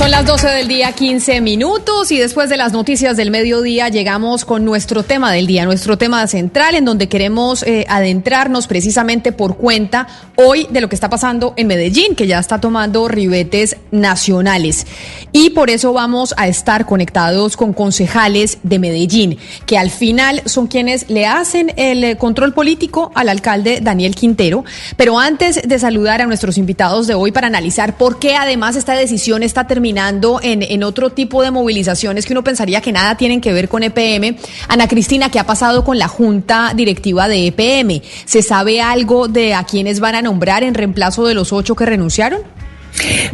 Son las 12 del día, 15 minutos y después de las noticias del mediodía llegamos con nuestro tema del día, nuestro tema central en donde queremos eh, adentrarnos precisamente por cuenta hoy de lo que está pasando en Medellín, que ya está tomando ribetes nacionales. Y por eso vamos a estar conectados con concejales de Medellín, que al final son quienes le hacen el control político al alcalde Daniel Quintero. Pero antes de saludar a nuestros invitados de hoy para analizar por qué además esta decisión está terminando, en, en otro tipo de movilizaciones que uno pensaría que nada tienen que ver con EPM. Ana Cristina, ¿qué ha pasado con la junta directiva de EPM? ¿Se sabe algo de a quiénes van a nombrar en reemplazo de los ocho que renunciaron?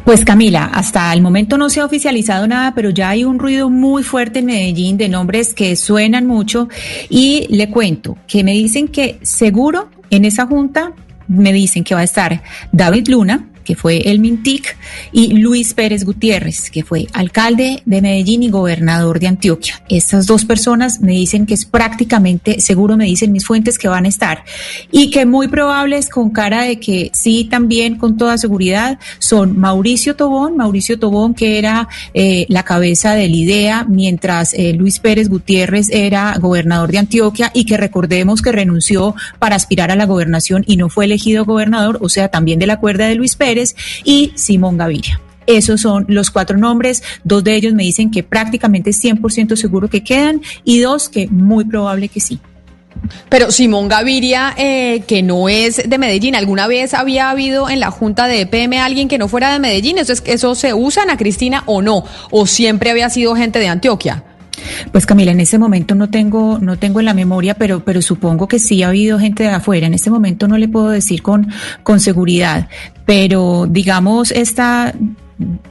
Pues Camila, hasta el momento no se ha oficializado nada, pero ya hay un ruido muy fuerte en Medellín de nombres que suenan mucho y le cuento que me dicen que seguro en esa junta me dicen que va a estar David Luna, que fue el Mintic, y Luis Pérez Gutiérrez, que fue alcalde de Medellín y gobernador de Antioquia. Estas dos personas me dicen que es prácticamente, seguro me dicen mis fuentes, que van a estar. Y que muy probables, con cara de que sí, también con toda seguridad, son Mauricio Tobón, Mauricio Tobón, que era eh, la cabeza del IDEA, mientras eh, Luis Pérez Gutiérrez era gobernador de Antioquia y que recordemos que renunció para aspirar a la gobernación y no fue elegido gobernador, o sea, también de la cuerda de Luis Pérez y Simón Gaviria. Esos son los cuatro nombres. Dos de ellos me dicen que prácticamente es 100% seguro que quedan y dos que muy probable que sí. Pero Simón Gaviria, eh, que no es de Medellín, ¿alguna vez había habido en la Junta de EPM alguien que no fuera de Medellín? ¿Eso, es, eso se usa, Ana Cristina, o no? ¿O siempre había sido gente de Antioquia? Pues Camila, en ese momento no tengo, no tengo en la memoria, pero, pero supongo que sí ha habido gente de afuera. En este momento no le puedo decir con, con seguridad, pero digamos esta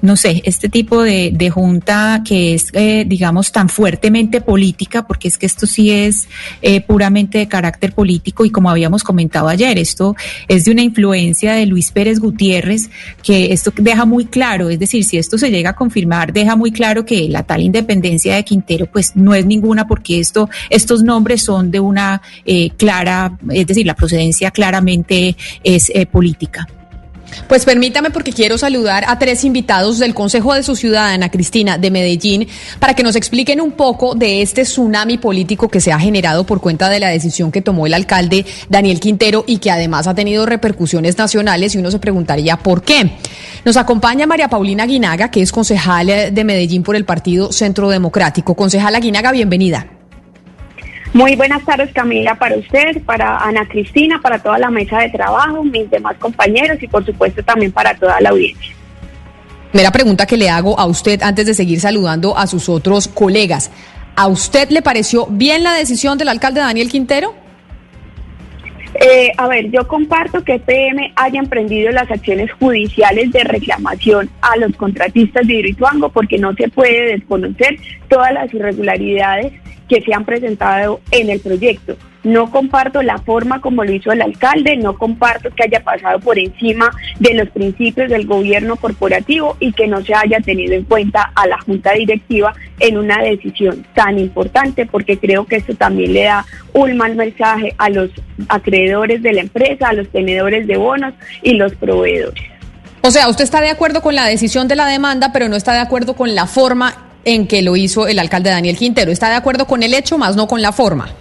no sé, este tipo de, junta que es, eh, digamos, tan fuertemente política, porque es que esto sí es eh, puramente de carácter político y como habíamos comentado ayer, esto es de una influencia de Luis Pérez Gutiérrez, que esto deja muy claro, es decir, si esto se llega a confirmar, deja muy claro que la tal independencia de Quintero, pues no es ninguna, porque esto, estos nombres son de una eh, clara, es decir, la procedencia claramente es política. Pues permítame porque quiero saludar a tres invitados del Consejo de su Ciudadana, Cristina, de Medellín, para que nos expliquen un poco de este tsunami político que se ha generado por cuenta de la decisión que tomó el alcalde Daniel Quintero y que además ha tenido repercusiones nacionales y uno se preguntaría por qué. Nos acompaña María Paulina Guinaga, que es concejal de Medellín por el Partido Centro Democrático. Concejala Guinaga, bienvenida. Muy buenas tardes Camila para usted, para Ana Cristina, para toda la mesa de trabajo, mis demás compañeros y por supuesto también para toda la audiencia. Primera pregunta que le hago a usted antes de seguir saludando a sus otros colegas. ¿A usted le pareció bien la decisión del alcalde Daniel Quintero? Eh, a ver, yo comparto que PM haya emprendido las acciones judiciales de reclamación a los contratistas de Hidroituango porque no se puede desconocer todas las irregularidades que se han presentado en el proyecto. No comparto la forma como lo hizo el alcalde, no comparto que haya pasado por encima de los principios del gobierno corporativo y que no se haya tenido en cuenta a la junta directiva en una decisión tan importante, porque creo que esto también le da un mal mensaje a los acreedores de la empresa, a los tenedores de bonos y los proveedores. O sea, usted está de acuerdo con la decisión de la demanda, pero no está de acuerdo con la forma en que lo hizo el alcalde Daniel Quintero. ¿Está de acuerdo con el hecho, más no con la forma?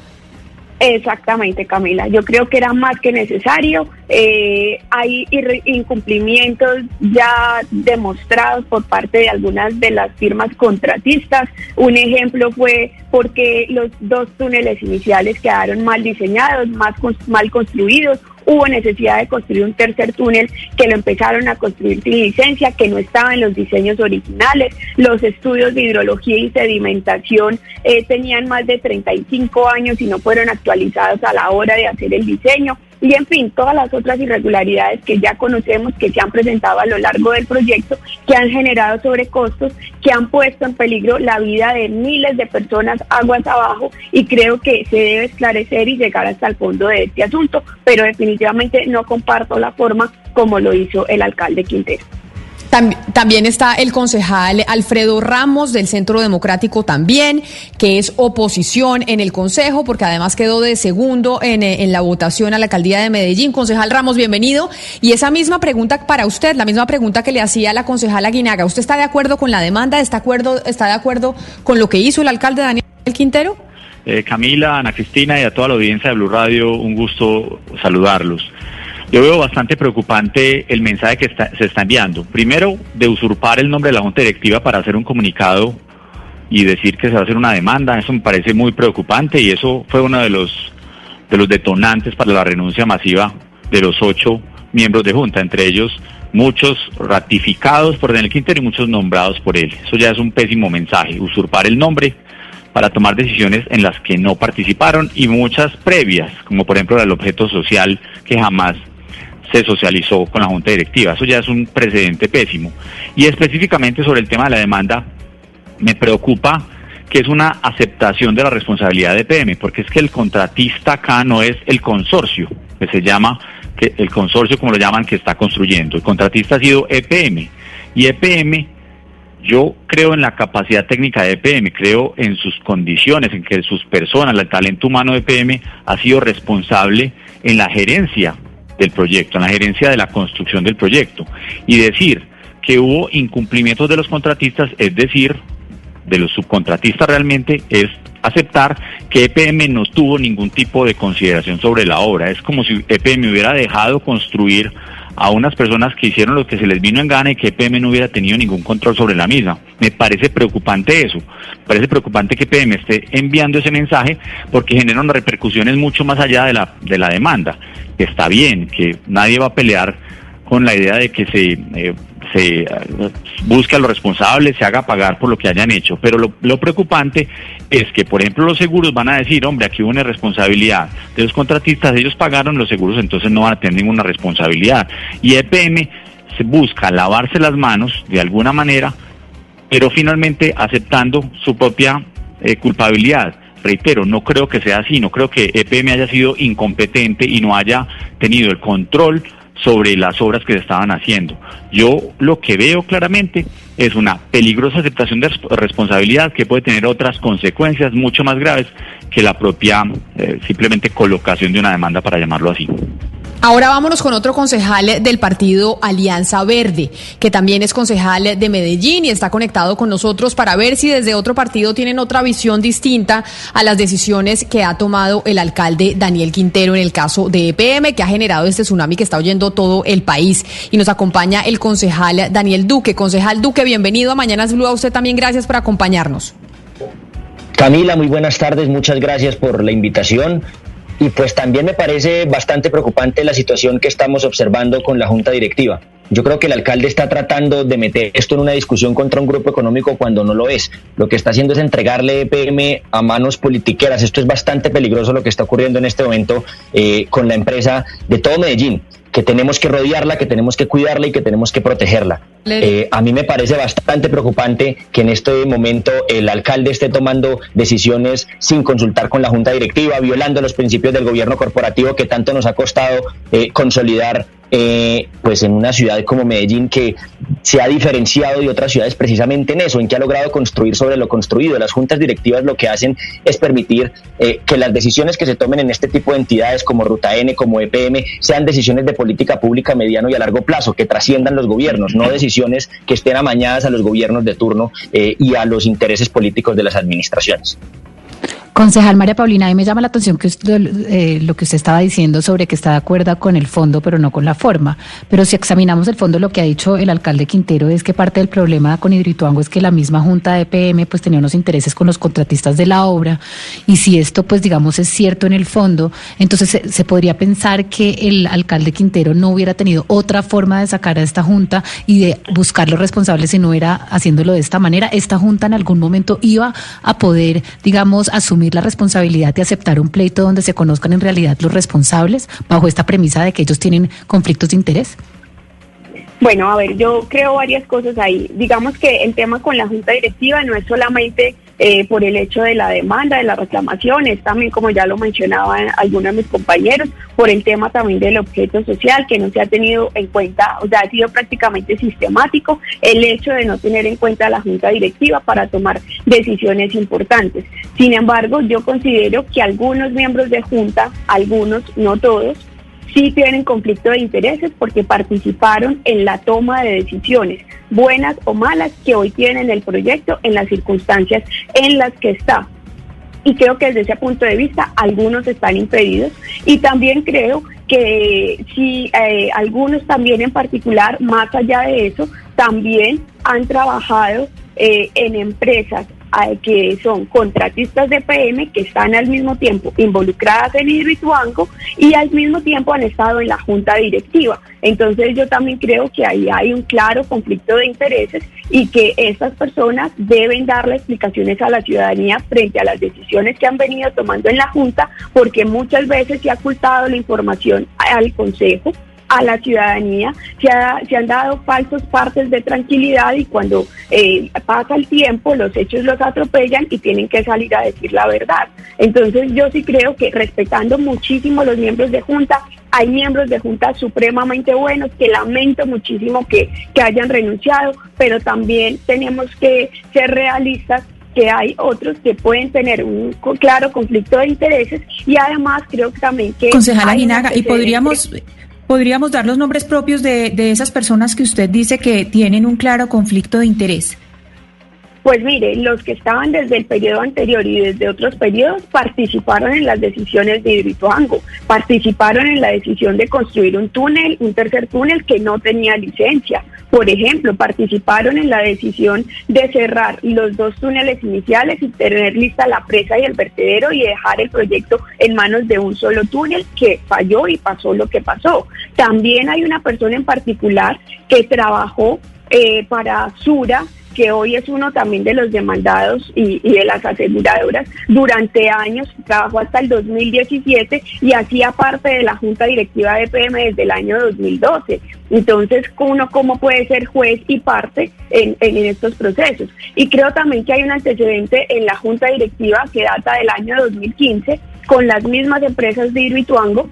Exactamente, Camila. Yo creo que era más que necesario. Eh, hay incumplimientos ya demostrados por parte de algunas de las firmas contratistas. Un ejemplo fue porque los dos túneles iniciales quedaron mal diseñados, mal construidos hubo necesidad de construir un tercer túnel que lo empezaron a construir sin licencia, que no estaba en los diseños originales. Los estudios de hidrología y sedimentación eh, tenían más de 35 años y no fueron actualizados a la hora de hacer el diseño. Y en fin, todas las otras irregularidades que ya conocemos que se han presentado a lo largo del proyecto, que han generado sobrecostos, que han puesto en peligro la vida de miles de personas aguas abajo y creo que se debe esclarecer y llegar hasta el fondo de este asunto, pero definitivamente no comparto la forma como lo hizo el alcalde Quintero. También está el concejal Alfredo Ramos del Centro Democrático también, que es oposición en el Consejo, porque además quedó de segundo en, eh, en, la votación a la alcaldía de Medellín. Concejal Ramos, bienvenido. Y esa misma pregunta para usted, la misma pregunta que le hacía la concejala Guinaga. ¿Usted está de acuerdo con la demanda? ¿Está, acuerdo, está de acuerdo con lo que hizo el alcalde Daniel Quintero? Eh, Camila, Ana Cristina y a toda la audiencia de Blue Radio, un gusto saludarlos. Yo veo bastante preocupante el mensaje que se está enviando. Primero, de usurpar el nombre de la Junta Directiva para hacer un comunicado y decir que se va a hacer una demanda. Eso me parece muy preocupante y eso fue uno de los, de los detonantes para la renuncia masiva de los ocho miembros de Junta, entre ellos muchos ratificados por Daniel Quintero y muchos nombrados por él. Eso ya es un pésimo mensaje, usurpar el nombre para tomar decisiones en las que no participaron y muchas previas, como por ejemplo el objeto social que jamás se socializó con la Junta Directiva. Eso ya es un precedente pésimo. Y específicamente sobre el tema de la demanda, me preocupa que es una aceptación de la responsabilidad de PM, porque es que el contratista acá no es el consorcio, que se llama, que el consorcio como lo llaman, que está construyendo. El contratista ha sido EPM. Y EPM, yo creo en la capacidad técnica de EPM, creo en sus condiciones, en que sus personas, el talento humano de EPM ha sido responsable en la gerencia del proyecto, en la gerencia de la construcción del proyecto. Y decir que hubo incumplimientos de los contratistas, es decir, de los subcontratistas realmente, es aceptar que EPM no tuvo ningún tipo de consideración sobre la obra. Es como si EPM hubiera dejado construir a unas personas que hicieron lo que se les vino en gana y que EPM no hubiera tenido ningún control sobre la misma. Me parece preocupante eso. Me parece preocupante que EPM esté enviando ese mensaje porque genera unas repercusiones mucho más allá de la, de la demanda. Que está bien, que nadie va a pelear con la idea de que se eh, se eh, busque a los responsables, se haga pagar por lo que hayan hecho. Pero lo, preocupante es que, por ejemplo, los seguros van a decir, hombre, aquí hubo una responsabilidad de los contratistas, ellos pagaron los seguros, entonces no van a tener ninguna responsabilidad. Y EPM busca lavarse las manos de alguna manera, pero finalmente aceptando su propia eh, culpabilidad reitero, no creo que sea así, no creo que EPM haya sido incompetente y no haya tenido el control sobre las obras que se estaban haciendo. Yo lo que veo claramente es una peligrosa aceptación de responsabilidad que puede tener otras consecuencias mucho más graves que la propia eh, simplemente colocación de una demanda para llamarlo así. Ahora vámonos con otro concejal del partido Alianza Verde, que también es concejal de Medellín y está conectado con nosotros para ver si desde otro partido tienen otra visión distinta a las decisiones que ha tomado el alcalde Daniel Quintero en el caso de EPM, que ha generado este tsunami que está oyendo todo el país. Y nos acompaña el concejal Daniel Duque. Concejal Duque, bienvenido a Mañanas Blue. A usted también gracias por acompañarnos. Camila, muy buenas tardes, muchas gracias por la invitación. Y pues también me parece bastante preocupante la situación que estamos observando con la Junta Directiva. Yo creo que el alcalde está tratando de meter esto en una discusión contra un grupo económico cuando no lo es. Lo que está haciendo es entregarle EPM a manos politiqueras. Esto es bastante peligroso lo que está ocurriendo en este momento eh, con la empresa de todo Medellín que tenemos que rodearla, que tenemos que cuidarla y que tenemos que protegerla. Eh, a mí me parece bastante preocupante que en este momento el alcalde esté tomando decisiones sin consultar con la junta directiva, violando los principios del gobierno corporativo que tanto nos ha costado eh, consolidar eh, pues en una ciudad como Medellín que se ha diferenciado de otras ciudades precisamente en eso, en que ha logrado construir sobre lo construido. Las juntas directivas lo que hacen es permitir eh, que las decisiones que se tomen en este tipo de entidades como Ruta N, como EPM, sean decisiones de política pública a mediano y a largo plazo, que trasciendan los gobiernos, no decisiones que estén amañadas a los gobiernos de turno eh, y a los intereses políticos de las administraciones. Concejal María Paulina, a mí me llama la atención que eh, lo que usted estaba diciendo sobre que está de acuerdo con el fondo, pero no con la forma. Pero si examinamos el fondo, lo que ha dicho el alcalde Quintero es que parte del problema con Hidroituango es que la misma Junta de EPM pues tenía unos intereses con los contratistas de la obra. Y si esto, pues digamos, es cierto en el fondo, entonces se, se podría pensar que el alcalde Quintero no hubiera tenido otra forma de sacar a esta Junta y de buscar los responsables si no era haciéndolo de esta manera. Esta Junta en algún momento iba a poder, digamos, asumir la responsabilidad de aceptar un pleito donde se conozcan en realidad los responsables bajo esta premisa de que ellos tienen conflictos de interés? Bueno, a ver, yo creo varias cosas ahí. Digamos que el tema con la Junta Directiva no es solamente eh, por el hecho de la demanda, de las reclamaciones, también como ya lo mencionaban algunos de mis compañeros, por el tema también del objeto social que no se ha tenido en cuenta, o sea, ha sido prácticamente sistemático el hecho de no tener en cuenta la Junta Directiva para tomar decisiones importantes. Sin embargo, yo considero que algunos miembros de Junta, algunos, no todos, sí tienen conflicto de intereses porque participaron en la toma de decisiones, buenas o malas, que hoy tienen el proyecto en las circunstancias en las que está. Y creo que desde ese punto de vista algunos están impedidos. Y también creo que si eh, algunos también en particular, más allá de eso, también han trabajado eh, en empresas que son contratistas de PM que están al mismo tiempo involucradas en Hidroituango y al mismo tiempo han estado en la junta directiva. Entonces yo también creo que ahí hay un claro conflicto de intereses y que estas personas deben darle explicaciones a la ciudadanía frente a las decisiones que han venido tomando en la junta porque muchas veces se ha ocultado la información al Consejo a la ciudadanía, se, se, han dado falsos partes de tranquilidad y cuando eh, pasa el tiempo los hechos los atropellan y tienen que salir a decir la verdad. Entonces yo sí creo que respetando muchísimo los miembros de Junta, hay miembros de Junta supremamente buenos que lamento muchísimo que, que hayan renunciado, pero también tenemos que ser realistas que hay otros que pueden tener un claro conflicto de intereses y además creo que también que... Concejala y podríamos... ¿Podríamos dar los nombres propios de, de esas personas que usted dice que tienen un claro conflicto de interés? Pues mire, los que estaban desde el periodo anterior y desde otros periodos participaron en las decisiones de Hidroituango, participaron en la decisión de construir un túnel, un tercer túnel que no tenía licencia. Por ejemplo, participaron en la decisión de cerrar los dos túneles iniciales y tener lista la presa y el vertedero y dejar el proyecto en manos de un solo túnel que falló y pasó lo que pasó. También hay una persona en particular que trabajó eh, para Sura que hoy es uno también de los demandados y, de las aseguradoras, durante años, trabajó hasta el 2017 y hacía parte de la Junta Directiva de PM desde el año 2012. Entonces, uno cómo puede ser juez y parte en, en, estos procesos. Y creo también que hay un antecedente en la Junta Directiva que data del año 2015 con las mismas empresas de Hidroituango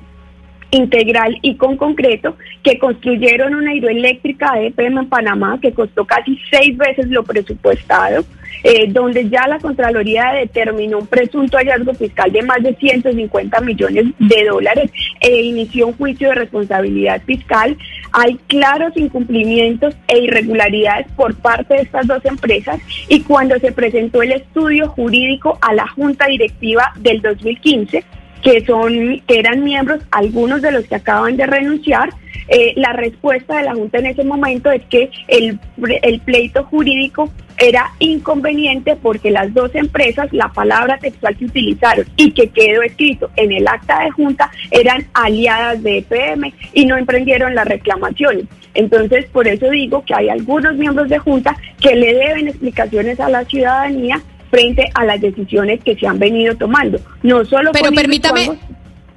integral y con concreto que construyeron una hidroeléctrica de EPM en Panamá que costó casi seis veces lo presupuestado, eh, donde ya la Contraloría determinó un presunto hallazgo fiscal de más de 150 millones de dólares e inició un juicio de responsabilidad fiscal. Hay claros incumplimientos e irregularidades por parte de estas dos empresas y cuando se presentó el estudio jurídico a la Junta Directiva del 2015, que son que eran miembros, algunos de los que acaban de renunciar. Eh, la respuesta de la Junta en ese momento es que el, el pleito jurídico era inconveniente porque las dos empresas, la palabra textual que utilizaron y que quedó escrito en el acta de junta, eran aliadas de EPM y no emprendieron las reclamaciones. Entonces, por eso digo que hay algunos miembros de junta que le deben explicaciones a la ciudadanía frente a las decisiones que se han venido tomando. No solo Pero permítame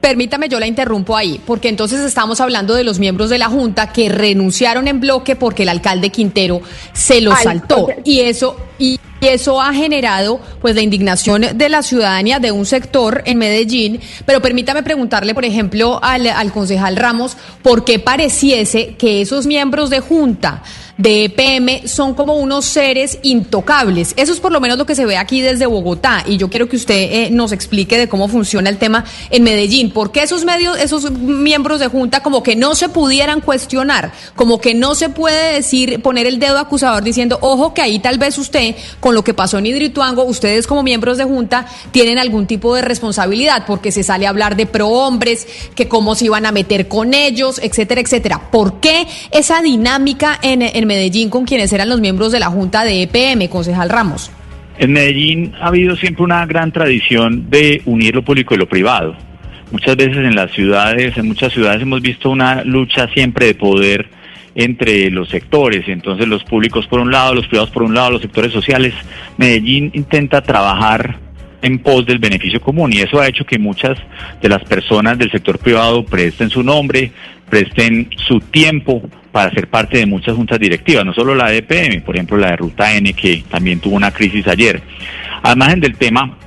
Permítame, yo la interrumpo ahí, porque entonces estamos hablando de los miembros de la Junta que renunciaron en bloque porque el alcalde Quintero se lo saltó. Y eso, y eso ha generado pues la indignación de la ciudadanía de un sector en Medellín. Pero permítame preguntarle, por ejemplo, al, al concejal Ramos, ¿por qué pareciese que esos miembros de Junta de EPM son como unos seres intocables. Eso es por lo menos lo que se ve aquí desde Bogotá y yo quiero que usted eh, nos explique de cómo funciona el tema en Medellín. ¿Por qué esos medios, esos miembros de junta como que no se pudieran cuestionar, como que no se puede decir, poner el dedo acusador diciendo, ojo que ahí tal vez usted, con lo que pasó en Hidroituango, ustedes como miembros de junta tienen algún tipo de responsabilidad porque se sale a hablar de pro hombres, que cómo se iban a meter con ellos, etcétera, etcétera. ¿Por qué esa dinámica en, en Medellín con quienes eran los miembros de la Junta de EPM, concejal Ramos? En Medellín ha habido siempre una gran tradición de unir lo público y lo privado. Muchas veces en las ciudades, en muchas ciudades hemos visto una lucha siempre de poder entre los sectores, entonces los públicos por un lado, los privados por un lado, los sectores sociales. Medellín intenta trabajar en pos del beneficio común y eso ha hecho que muchas de las personas del sector privado presten su nombre, presten su tiempo para ser parte de muchas juntas directivas, no solo la de EPM, por ejemplo la de Ruta N que también tuvo una crisis ayer. Además del tema,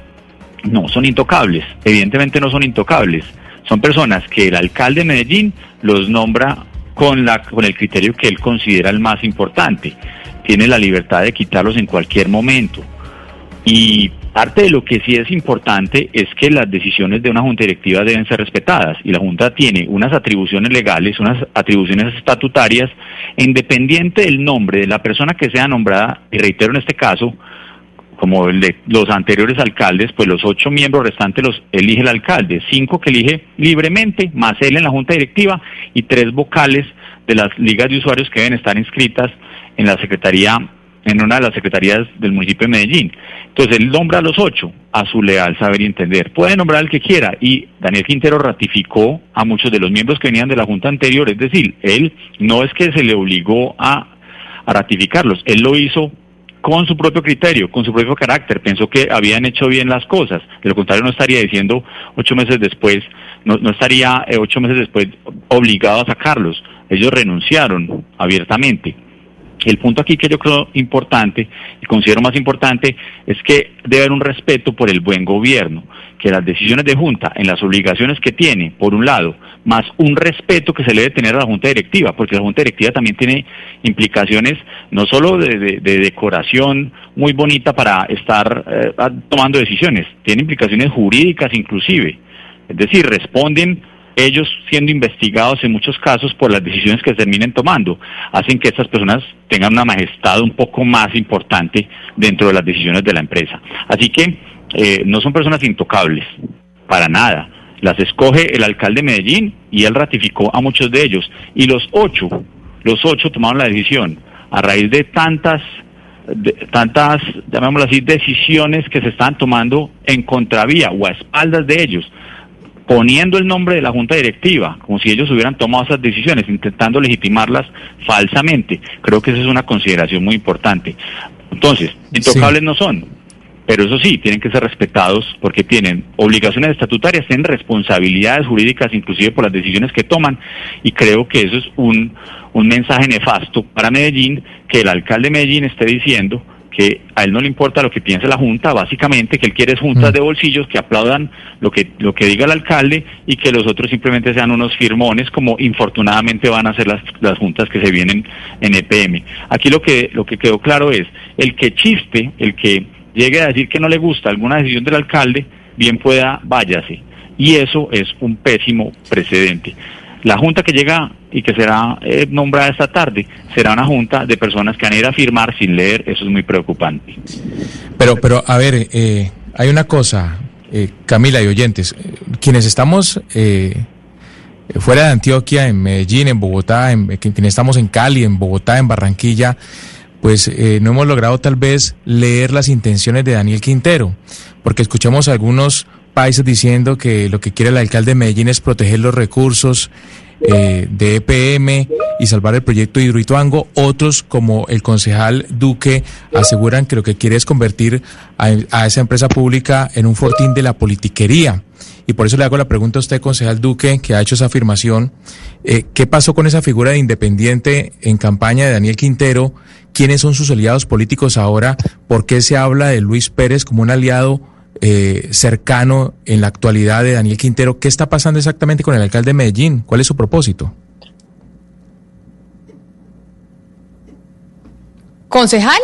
no son intocables, evidentemente no son intocables, son personas que el alcalde de Medellín los nombra con, la, con el criterio que él considera el más importante. Tiene la libertad de quitarlos en cualquier momento. Y parte de lo que sí es importante es que las decisiones de una junta directiva deben ser respetadas y la junta tiene unas atribuciones legales, unas atribuciones estatutarias, independiente del nombre de la persona que sea nombrada, y reitero en este caso, como el de los anteriores alcaldes, pues los ocho miembros restantes los elige el alcalde, cinco que elige libremente, más él en la junta directiva y tres vocales de las ligas de usuarios que deben estar inscritas en la secretaría, en una de las secretarías del municipio de Medellín. Entonces él nombra a los ocho a su leal saber y entender. Puede nombrar al que quiera y Daniel Quintero ratificó a muchos de los miembros que venían de la junta anterior, es decir, él no es que se le obligó a, a ratificarlos, él lo hizo con su propio criterio, con su propio carácter, pensó que habían hecho bien las cosas. De lo contrario, no estaría diciendo ocho meses después, no, estaría eh, ocho meses después obligado a sacarlos. Ellos renunciaron abiertamente. El punto aquí que yo creo importante y considero más importante es que debe haber un respeto por el buen gobierno, que las decisiones de Junta en las obligaciones que tiene, por un lado, más un respeto que se le debe tener a la Junta Directiva, porque la Junta Directiva también tiene implicaciones no solo de, decoración muy bonita para estar eh, tomando decisiones, tiene implicaciones jurídicas inclusive, es decir, responden ellos siendo investigados en muchos casos por las decisiones que terminen tomando, hacen que estas personas tengan una majestad un poco más importante dentro de las decisiones de la empresa. Así que eh, no son personas intocables, para nada. Las escoge el alcalde de Medellín y él ratificó a muchos de ellos. Y los ocho, los ocho tomaron la decisión a raíz de tantas tantas, llamémoslo así, decisiones que se están tomando en contravía o a espaldas de ellos poniendo el nombre de la Junta Directiva, como si ellos hubieran tomado esas decisiones, intentando legitimarlas falsamente. Creo que esa es una consideración muy importante. Entonces, intocables no son, pero eso sí, tienen que ser respetados porque tienen obligaciones estatutarias, tienen responsabilidades jurídicas, inclusive por las decisiones que toman, y creo que eso es un, un mensaje nefasto para Medellín, que el alcalde de Medellín esté diciendo que a él no le importa lo que piense la Junta, básicamente que él quiere juntas mm. de bolsillos que aplaudan lo que, lo que diga el alcalde y que los otros simplemente sean unos firmones como infortunadamente van a ser las, las juntas que se vienen en EPM. Aquí lo que, lo que quedó claro es, el que chiste, el que llegue a decir que no le gusta alguna decisión del alcalde, bien pueda, váyase. Y eso es un pésimo precedente. La junta que llega y que será eh, nombrada esta tarde será una junta de personas que han ido a firmar sin leer, eso es muy preocupante. Pero, pero a ver, eh, hay una cosa, eh, Camila y oyentes, quienes estamos fuera de Antioquia, en Medellín, en Bogotá, en, quienes estamos en Cali, en Bogotá, en Barranquilla, pues no hemos logrado tal vez leer las intenciones de Daniel Quintero, porque escuchamos algunos países diciendo que lo que quiere el alcalde de Medellín es proteger los recursos eh, de EPM y salvar el proyecto Hidroituango. Otros, como el concejal Duque, aseguran que lo que quiere es convertir a, esa empresa pública en un fortín de la politiquería. Y por eso le hago la pregunta a usted, concejal Duque, que ha hecho esa afirmación. Eh, ¿Qué pasó con esa figura de independiente en campaña de Daniel Quintero? ¿Quiénes son sus aliados políticos ahora? ¿Por qué se habla de Luis Pérez como un aliado? Eh, cercano en la actualidad de Daniel Quintero. ¿Qué está pasando exactamente con el alcalde de Medellín? ¿Cuál es su propósito? ¿Concejal?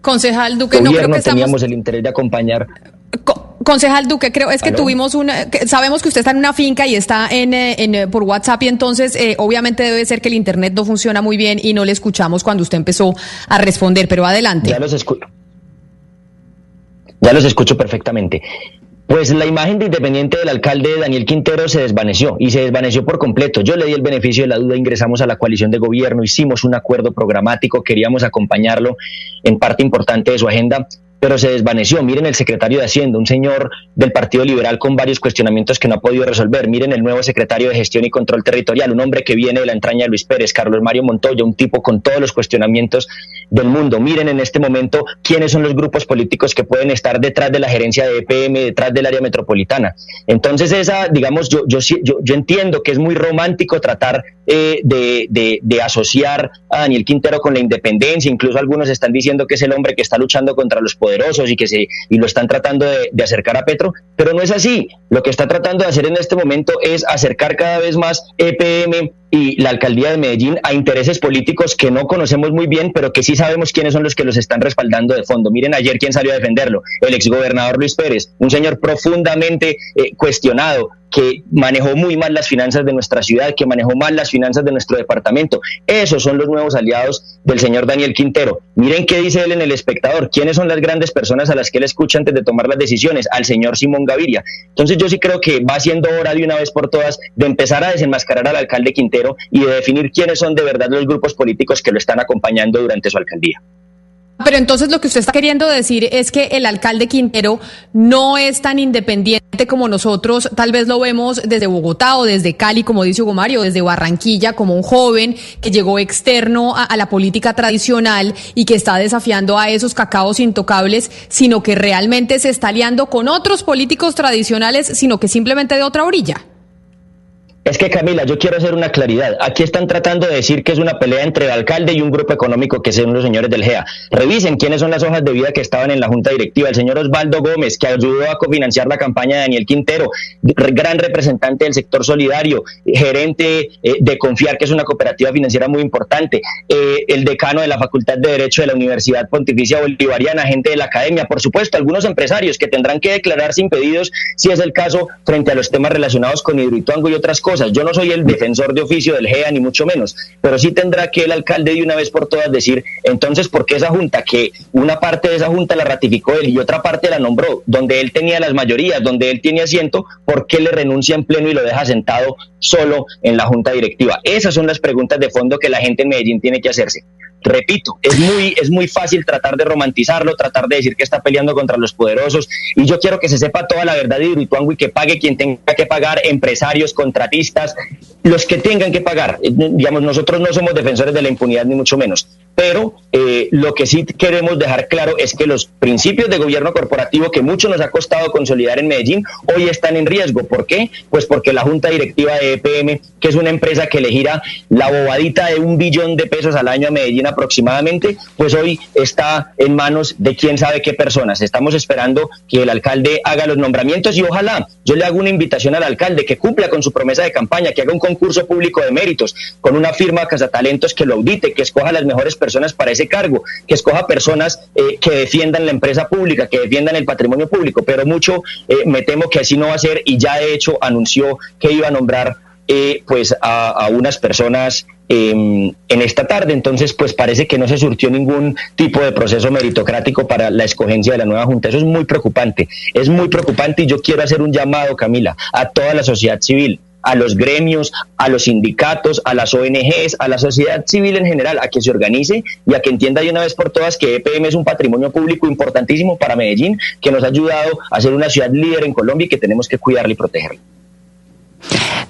Concejal Duque, no creo que teníamos el interés de acompañar. concejal Duque, creo es que tuvimos una, sabemos que usted está en una finca y está en, eh, en eh, por WhatsApp y entonces eh, obviamente debe ser que el internet no funciona muy bien y no le escuchamos cuando usted empezó a responder, pero adelante. Ya los escucho. Ya los escucho perfectamente. Pues la imagen de independiente del alcalde Daniel Quintero se desvaneció y se desvaneció por completo. Yo le di el beneficio de la duda, ingresamos a la coalición de gobierno, hicimos un acuerdo programático, queríamos acompañarlo en parte importante de su agenda, pero se desvaneció. Miren el secretario de Hacienda, un señor del Partido Liberal con varios cuestionamientos que no ha podido resolver. Miren el nuevo secretario de Gestión y Control Territorial, un hombre que viene de la entraña de Luis Pérez, Carlos Mario Montoya, un tipo con todos los cuestionamientos del mundo. Miren en este momento quiénes son los grupos políticos que pueden estar detrás de la gerencia de EPM, detrás del área metropolitana. Entonces, esa, digamos, yo, yo, yo, yo entiendo que es muy romántico tratar eh, de, de, de asociar a Daniel Quintero con la independencia. Incluso algunos están diciendo que es el hombre que está luchando contra los y que se y lo están tratando de, de, acercar a Petro, pero no es así. Lo que está tratando de hacer en este momento es acercar cada vez más EPM y la alcaldía de Medellín a intereses políticos que no conocemos muy bien, pero que sí sabemos quiénes son los que los están respaldando de fondo. Miren ayer quién salió a defenderlo, el exgobernador Luis Pérez, un señor profundamente eh, cuestionado, que manejó muy mal las finanzas de nuestra ciudad, que manejó mal las finanzas de nuestro departamento. Esos son los nuevos aliados del señor Daniel Quintero. Miren qué dice él en El Espectador. ¿Quiénes son las grandes personas a las que él escucha antes de tomar las decisiones? Al señor Simón Gaviria. Entonces yo sí creo que va siendo hora de una vez por todas de empezar a desenmascarar al alcalde Quintero y de definir quiénes son de verdad los grupos políticos que lo están acompañando durante su alcaldía. Pero entonces lo que usted está queriendo decir es que el alcalde Quintero no es tan independiente como nosotros tal vez lo vemos desde Bogotá o desde Cali, como dice Hugo Mario, desde Barranquilla, como un joven que llegó externo a, a la política tradicional y que está desafiando a esos cacaos intocables, sino que realmente se está aliando con otros políticos tradicionales, sino que simplemente de otra orilla. Es que Camila, yo quiero hacer una claridad. Aquí están tratando de decir que es una pelea entre el alcalde y un grupo económico que son los señores del GEA. Revisen quiénes son las hojas de vida que estaban en la junta directiva. El señor Osvaldo Gómez, que ayudó a cofinanciar la campaña de Daniel Quintero, gran representante del sector solidario, gerente eh, de Confiar, que es una cooperativa financiera muy importante, eh, el decano de la Facultad de Derecho de la Universidad Pontificia Bolivariana, gente de la academia, por supuesto, algunos empresarios que tendrán que declararse impedidos si es el caso frente a los temas relacionados con Hidroituango y otras cosas. Yo no soy el defensor de oficio del GEA, ni mucho menos, pero sí tendrá que el alcalde de una vez por todas decir, entonces, ¿por qué esa junta, que una parte de esa junta la ratificó él y otra parte la nombró, donde él tenía las mayorías, donde él tiene asiento, ¿por qué le renuncia en pleno y lo deja sentado solo en la junta directiva? Esas son las preguntas de fondo que la gente en Medellín tiene que hacerse repito, es muy, es muy fácil tratar de romantizarlo, tratar de decir que está peleando contra los poderosos, y yo quiero que se sepa toda la verdad de Hidroituango que pague quien tenga que pagar, empresarios, contratistas, los que tengan que pagar. Digamos, nosotros no somos defensores de la impunidad, ni mucho menos, pero eh, lo que sí queremos dejar claro es que los principios de gobierno corporativo que mucho nos ha costado consolidar en Medellín, hoy están en riesgo. ¿Por qué? Pues porque la Junta Directiva de EPM, que es una empresa que le gira la bobadita de un billón de pesos al año a Medellín, aproximadamente, pues hoy está en manos de quién sabe qué personas. Estamos esperando que el alcalde haga los nombramientos y ojalá yo le hago una invitación al alcalde que cumpla con su promesa de campaña, que haga un concurso público de méritos con una firma Talentos que lo audite, que escoja las mejores personas para ese cargo, que escoja personas eh, que defiendan la empresa pública, que defiendan el patrimonio público, pero mucho eh, me temo que así no va a ser y ya de hecho anunció que iba a nombrar eh, pues a, a unas personas eh, en esta tarde. Entonces, pues parece que no se surtió ningún tipo de proceso meritocrático para la escogencia de la nueva Junta. Eso es muy preocupante, es muy preocupante y yo quiero hacer un llamado, Camila, a toda la sociedad civil a los gremios, a los sindicatos, a las ONGs, a la sociedad civil en general, a que se organice y a que entienda de una vez por todas que EPM es un patrimonio público importantísimo para Medellín, que nos ha ayudado a ser una ciudad líder en Colombia y que tenemos que cuidarla y protegerla.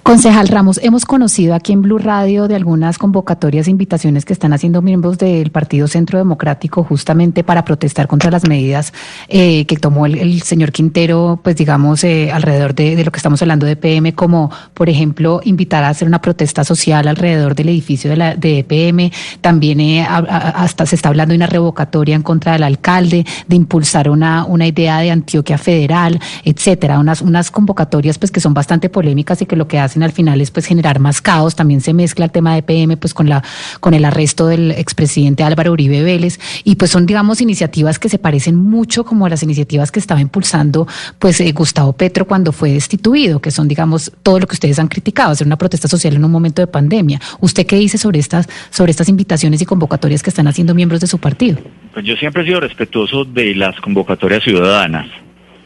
Concejal Ramos, hemos conocido aquí en Blue Radio de algunas convocatorias e invitaciones que están haciendo miembros del Partido Centro Democrático justamente para protestar contra las medidas eh, que tomó el, señor Quintero, pues digamos, eh, alrededor de, lo que estamos hablando de EPM, como por ejemplo invitar a hacer una protesta social alrededor del edificio de, la, de EPM. También eh, hasta se está hablando de una revocatoria en contra del alcalde, de impulsar una, una idea de Antioquia federal, etcétera. Unas, unas convocatorias pues que son bastante polémicas y que lo que hacen al final es pues generar más caos. También se mezcla el tema de PM pues con la con el arresto del expresidente Álvaro Uribe Vélez y pues son digamos iniciativas que se parecen mucho como a las iniciativas que estaba impulsando pues eh, Gustavo Petro cuando fue destituido, que son digamos todo lo que ustedes han criticado, hacer una protesta social en un momento de pandemia. ¿Usted qué dice sobre estas sobre estas invitaciones y convocatorias que están haciendo miembros de su partido? Pues yo siempre he sido respetuoso de las convocatorias ciudadanas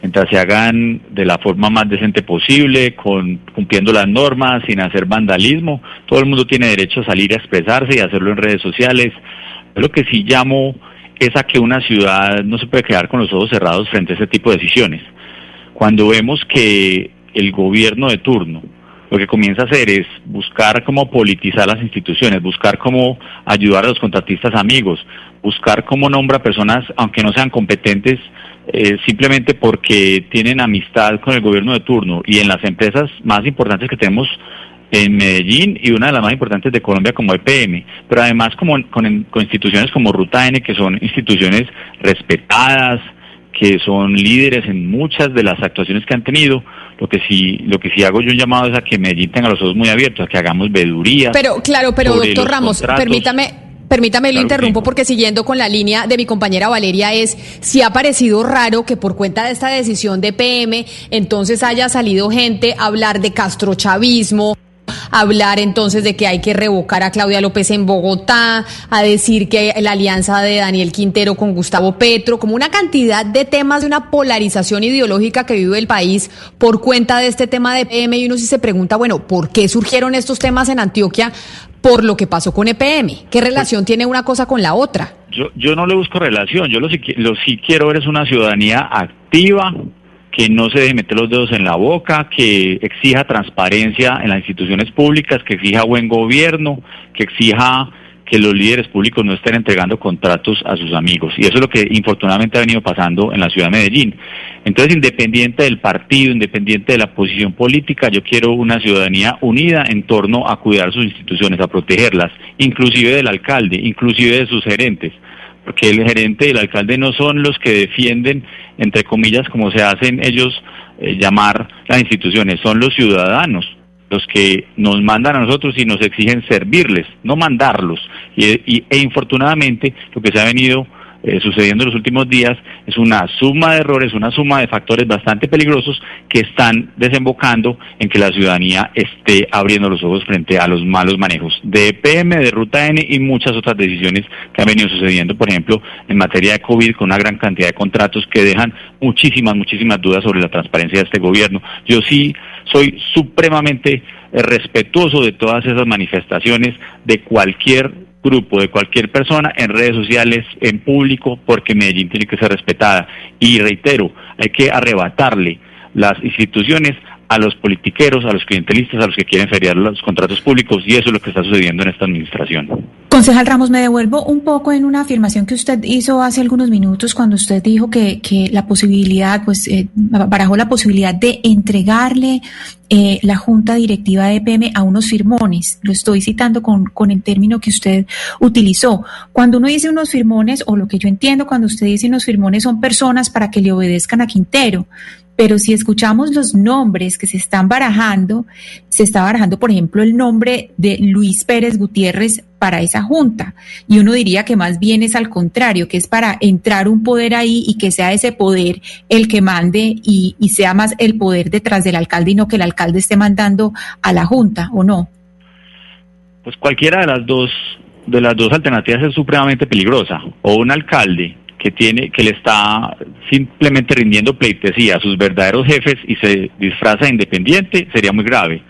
mientras se hagan de la forma más decente posible, con, cumpliendo las normas, sin hacer vandalismo. Todo el mundo tiene derecho a salir a expresarse y hacerlo en redes sociales. Lo que sí llamo es a que una ciudad no se puede quedar con los ojos cerrados frente a ese tipo de decisiones. Cuando vemos que el gobierno de turno lo que comienza a hacer es buscar cómo politizar las instituciones, buscar cómo ayudar a los contratistas amigos, buscar cómo nombra personas, aunque no sean competentes, eh, simplemente porque tienen amistad con el gobierno de turno y en las empresas más importantes que tenemos en Medellín y una de las más importantes de Colombia como EPM, pero además como con, con instituciones como Ruta N, que son instituciones respetadas, que son líderes en muchas de las actuaciones que han tenido. Lo que sí, lo que sí hago yo un llamado es a que Medellín tenga los ojos muy abiertos, a que hagamos veduría. Pero claro, pero doctor Ramos, permítame, Permítame, lo interrumpo porque siguiendo con la línea de mi compañera Valeria es si ha parecido raro que por cuenta de esta decisión de PM entonces haya salido gente a hablar de castrochavismo, hablar entonces de que hay que revocar a Claudia López en Bogotá, a decir que la alianza de Daniel Quintero con Gustavo Petro, como una cantidad de temas de una polarización ideológica que vive el país por cuenta de este tema de PM y uno sí se pregunta, bueno, ¿por qué surgieron estos temas en Antioquia? Por lo que pasó con EPM. ¿Qué pues relación tiene una cosa con la otra? Yo, yo no le busco relación, yo lo, lo sí quiero ver es una ciudadanía activa, que no se deje meter los dedos en la boca, que exija transparencia en las instituciones públicas, que exija buen gobierno, que exija que los líderes públicos no estén entregando contratos a sus amigos. Y eso es lo que infortunadamente ha venido pasando en la ciudad de Medellín. Entonces, independiente del partido, independiente de la posición política, yo quiero una ciudadanía unida en torno a cuidar sus instituciones, a protegerlas, inclusive del alcalde, inclusive de sus gerentes porque el gerente y el alcalde no son los que defienden, entre comillas, como se hacen ellos eh, llamar las instituciones, son los ciudadanos los que nos mandan a nosotros y nos exigen servirles, no mandarlos. Y, e infortunadamente lo que se ha venido eh, sucediendo en los últimos días es una suma de errores, una suma de factores bastante peligrosos que están desembocando en que la ciudadanía esté abriendo los ojos frente a los malos manejos de EPM, de Ruta N y muchas otras decisiones que han venido sucediendo, por ejemplo, en materia de COVID, con una gran cantidad de contratos que dejan muchísimas, muchísimas dudas sobre la transparencia de este gobierno. Yo sí soy supremamente eh, respetuoso de todas esas manifestaciones de cualquier grupo, de cualquier persona en redes sociales, en público, porque Medellín tiene que ser respetada. Y reitero, hay que arrebatarle las instituciones a los politiqueros, a los clientelistas, a los que quieren feriar los contratos públicos, y eso es lo que está sucediendo en esta administración. Concejal Ramos, me devuelvo un poco en una afirmación que usted hizo hace algunos minutos cuando usted dijo que, que la posibilidad, pues eh, barajó la posibilidad de entregarle eh, la junta directiva de EPM a unos firmones. Lo estoy citando con, con el término que usted utilizó. Cuando uno dice unos firmones, o lo que yo entiendo cuando usted dice unos firmones, son personas para que le obedezcan a Quintero. Pero si escuchamos los nombres que se están barajando, se está barajando, por ejemplo, el nombre de Luis Pérez Gutiérrez para esa junta. Y uno diría que más bien es al contrario, que es para entrar un poder ahí y que sea ese poder el que mande y, sea más el poder detrás del alcalde y no que el alcalde esté mandando a la junta, ¿o no? Pues cualquiera de las dos de las dos alternativas es supremamente peligrosa. O un alcalde que tiene que le está simplemente rindiendo pleitesía a sus verdaderos jefes y se disfraza de independiente sería muy grave.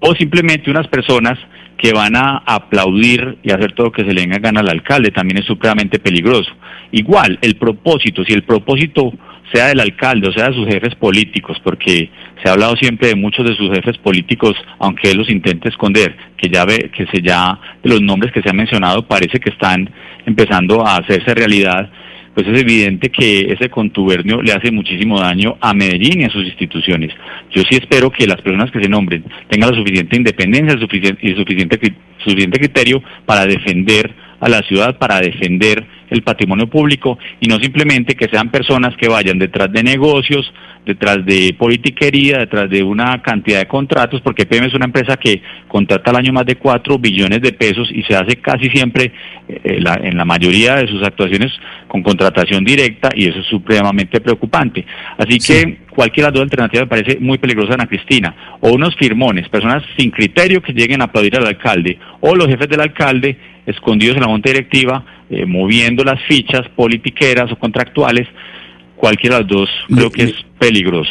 O simplemente unas personas que van a aplaudir y hacer todo lo que se le venga gana al alcalde también es supremamente peligroso. Igual el propósito si el propósito sea del alcalde o sea de sus jefes políticos porque se ha hablado siempre de muchos de sus jefes políticos aunque él los intente esconder que ya ve que se ya de los nombres que se han mencionado parece que están empezando a hacerse realidad pues es evidente que ese contubernio le hace muchísimo daño a Medellín y a sus instituciones. Yo sí espero que las personas que se nombren tengan la suficiente independencia y suficiente, suficiente criterio para defender a la ciudad, para defender el patrimonio público y no simplemente que sean personas que vayan detrás de negocios, detrás de politiquería, detrás de una cantidad de contratos, porque PM es una empresa que contrata al año más de 4 billones de pesos y se hace casi siempre, eh, en la mayoría de sus actuaciones, con contratación directa y eso es supremamente preocupante. Así que cualquiera de las dos alternativas me parece muy peligrosa, Ana Cristina. O unos firmones, personas sin criterio que lleguen a aplaudir al alcalde, o los jefes del alcalde escondidos en la monta directiva, eh, moviendo las fichas politiqueras o contractuales, cualquiera de las dos creo que es peligroso.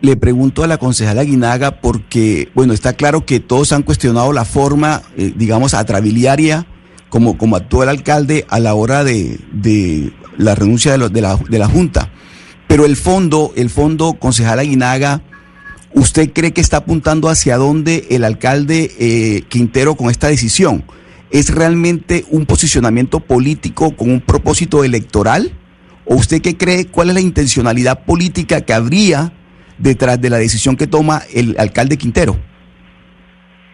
Le pregunto a la concejala Guinaga porque, bueno, está claro que todos han cuestionado la forma, eh, digamos, atrabiliaria como, como actuó el alcalde a la hora de, de la renuncia de, de, la, de la Junta. Pero el fondo, el fondo, concejal Aguinaga, ¿usted cree que está apuntando hacia dónde el alcalde eh, Quintero con esta decisión? ¿Es realmente un posicionamiento político con un propósito electoral? ¿O usted qué cree? ¿Cuál es la intencionalidad política que habría detrás de la decisión que toma el alcalde Quintero?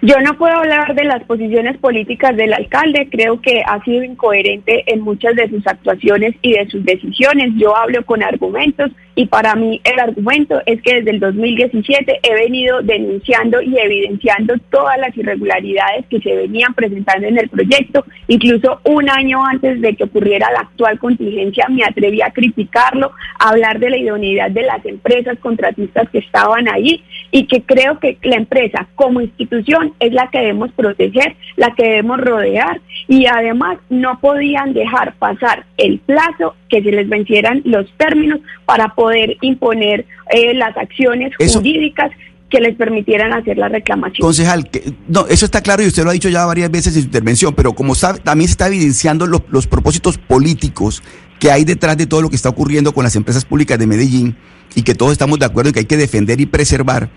Yo no puedo hablar de las posiciones políticas del alcalde, creo que ha sido incoherente en muchas de sus actuaciones y de sus decisiones. Yo hablo con argumentos y para mí el argumento es que desde el 2017 he venido denunciando y evidenciando todas las irregularidades que se venían presentando en el proyecto. Incluso un año antes de que ocurriera la actual contingencia me atreví a criticarlo, a hablar de la idoneidad de las empresas contratistas que estaban ahí y que creo que la empresa como institución es la que debemos proteger, la que debemos rodear y además no podían dejar pasar el plazo que se les vencieran los términos para poder imponer eh, las acciones jurídicas que les permitieran hacer la reclamación. Concejal, que, no, eso está claro y usted lo ha dicho ya varias veces en su intervención, pero como sabe, también se está evidenciando los propósitos políticos que hay detrás de todo lo que está ocurriendo con las empresas públicas de Medellín y que todos estamos de acuerdo en que hay que defender y preservar.